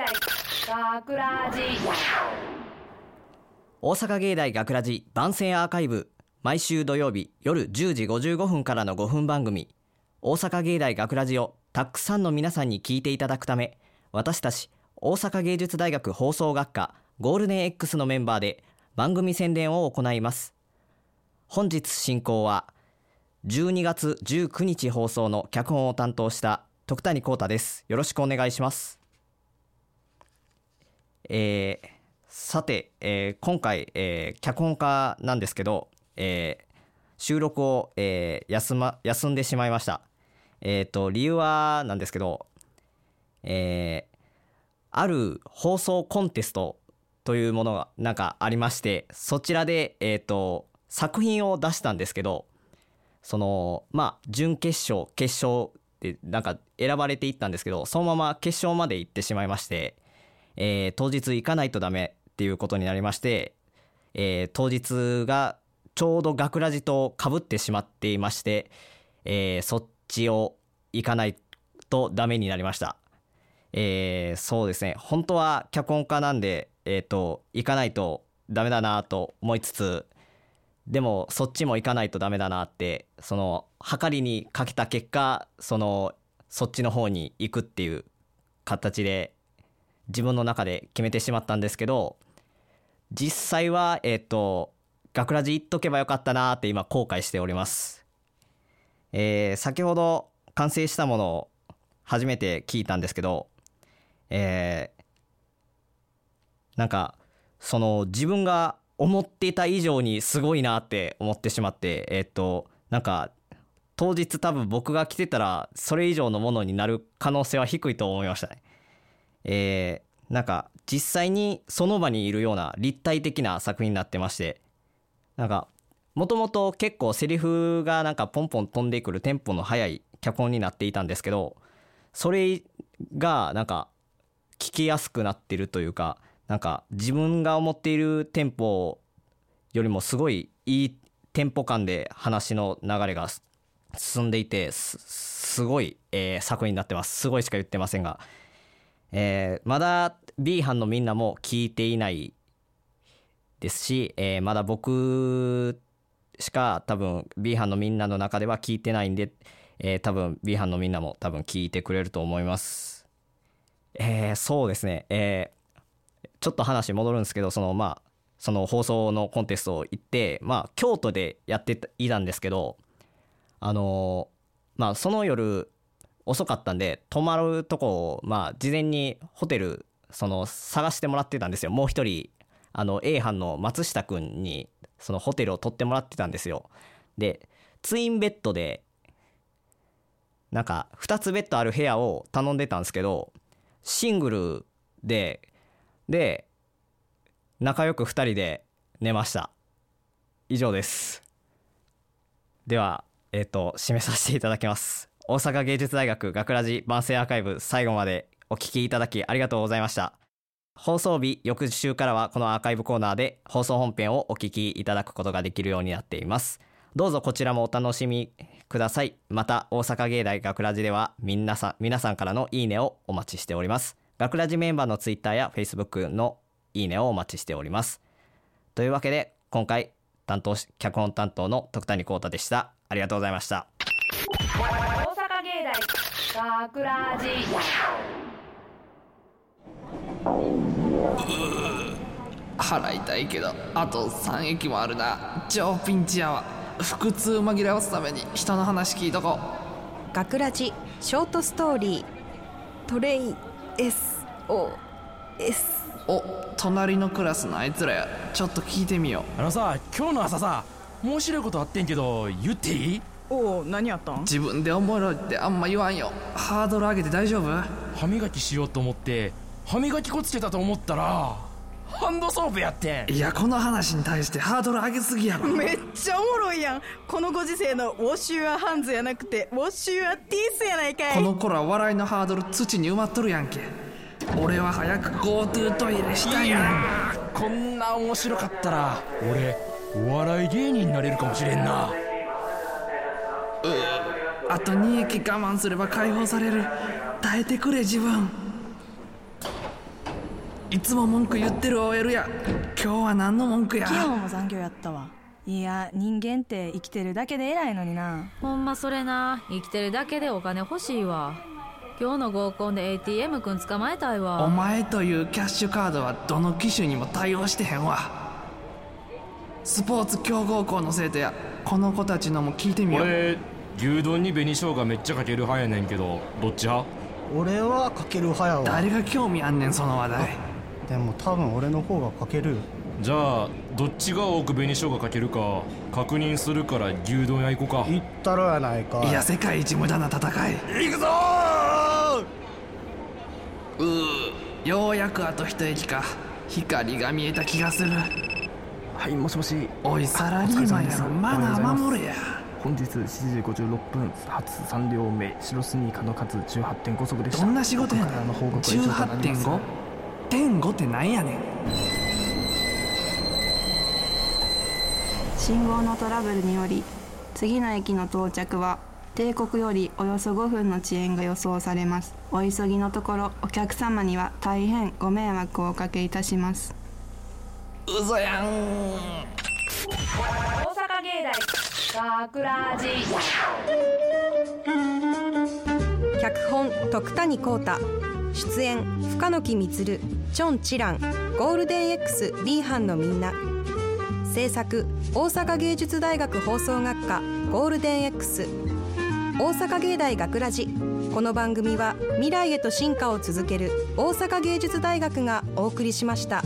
大学ラジ。大阪芸大学ラジ番宣アーカイブ。毎週土曜日夜10時55分からの5分番組。大阪芸大学ラジをたくさんの皆さんに聞いていただくため私たち大阪芸術大学放送学科ゴールデン X のメンバーで番組宣伝を行います。本日進行は12月19日放送の脚本を担当した徳谷幸太です。よろしくお願いします。えーさて、えー今回、えー脚本家なんですけど、えー収録を、えー休ま休んでしまいました。えっ、と理由はなんですけど、えーある放送コンテストというものがなんかありまして、そちらでえっ、と作品を出したんですけど、そのまあ準決勝決勝でなんか選ばれていったんですけど、そのまま決勝まで行ってしまいまして。えー当日行かないとダメっていうことになりまして、えー当日がちょうど学ラジとかぶってしまっていまして、えーそっちを行かないとダメになりました。えーそうですね本当は脚本家なんで、えー、と行かないとダメだなと思いつつでもそっちも行かないとダメだなってその計りにかけた結果そのそっちの方に行くっていう形で自分の中で決めてしまったんですけど実際はえっ、と学ラジ行っとけばよかったなって今後悔しております。えー先ほど完成したものを初めて聞いたんですけどえーなんかその自分が思っていた以上にすごいなって思ってしまってえっ、となんか当日多分僕が来てたらそれ以上のものになる可能性は低いと思いましたね。えーなんか実際にその場にいるような立体的な作品になってましてなんかもともと結構セリフがなんかポンポン飛んでくるテンポの速い脚本になっていたんですけどそれがなんか聞きやすくなってるというかなんか自分が思っているテンポよりもすごいいいテンポ感で話の流れが進んでいてすごい、えー作品になってますすごいしか言ってませんが。えーまだ B 班のみんなも聞いていないですし、えーまだ僕しか多分 B 班のみんなの中では聞いてないんで、えー多分 B 班のみんなも多分聞いてくれると思います。えーそうですね、えーちょっと話戻るんですけどそのまあその放送のコンテストを行ってまあ京都でやっていたんですけどあのーまあその夜遅かったんで泊まるとこをまあ事前にホテルその探してもらってたんですよ。もう一人あの A 班の松下くんにそのホテルを取ってもらってたんですよ。でツインベッドでなんか2つベッドある部屋を頼んでたんですけどシングルでで仲良く2人で寝ました。以上です。ではえっ、と締めさせていただきます。大阪芸術大学学ラジ番宣アーカイブ最後までお聞きいただきありがとうございました。放送日翌週からはこのアーカイブコーナーで放送本編をお聞きいただくことができるようになっています。どうぞこちらもお楽しみください。また大阪芸大学ラジでは皆さん皆さんからのいいねをお待ちしております。学ラジメンバーのツイッターやフェイスブックのいいねをお待ちしております。というわけで今回担当し脚本担当の徳谷幸太でした。ありがとうございました。大学ラジ払いたいけどあと3駅もあるな。超ピンチやわ腹痛紛らわすために人の話聞いとこ学ラジショートストーリー。トレイン SOS お隣のクラスのあいつらや。ちょっと聞いてみよあのさ今日の朝さ面白いことあってんけど言っていい？おお何やったん？う自分でおもろいってあんま言わんよ。ハードル上げて大丈夫？歯磨きしようと思って歯磨き粉つけたと思ったらハンドソープやってん。いやこの話に対してハードル上げすぎやろ。めっちゃおもろいやん。このご時世のウォッシュアハンズやなくてウォッシュアティースやないかい。この頃は笑いのハードル土に埋まっとるやんけ。俺は早く GoTo トイレしたいねん。ーこんな面白かったら俺お笑い芸人になれるかもしれんなあと2駅我慢すれば解放される。耐えてくれ自分。いつも文句言ってる OL や。今日は何の文句や。昨日も残業やったわ。いや人間って生きてるだけで偉いのにな。ほんまそれな。生きてるだけでお金欲しいわ。今日の合コンで ATM くん捕まえたいわ。お前というキャッシュカードはどの機種にも対応してへんわ。スポーツ強豪校の生徒やこの子たちのも聞いてみよう。俺牛丼に紅生姜めっちゃかける派やねんけどどっち派？俺はかける派やわ。誰が興味あんねんその話題。でも多分俺の方がかけるじゃあどっちが多く紅生姜かけるか確認するから牛丼屋行こうか。言ったろやないか。いや世界一無駄な戦い。行くぞ！うーようやくあと一駅か。光が見えた気がするはいもしもし。おいサラリーマンやろ。マナー守れや。本日7時56分初3両目白スニーカーの数18.5足でした。どんな仕事やの報告は以上となります。18.5? 点5ってなんやねん。信号のトラブルにより次の駅の到着は帝国よりおよそ5分の遅延が予想されます。お急ぎのところお客様には大変ご迷惑をおかけいたします嘘やん。大阪芸大学ラジ脚本徳谷幸太。出演深野木充チョン・チラン。ゴールデン X リーハンのみんな。制作大阪芸術大学放送学科。ゴールデン X 大阪芸大学ラジ。この番組は未来へと進化を続ける大阪芸術大学がお送りしました。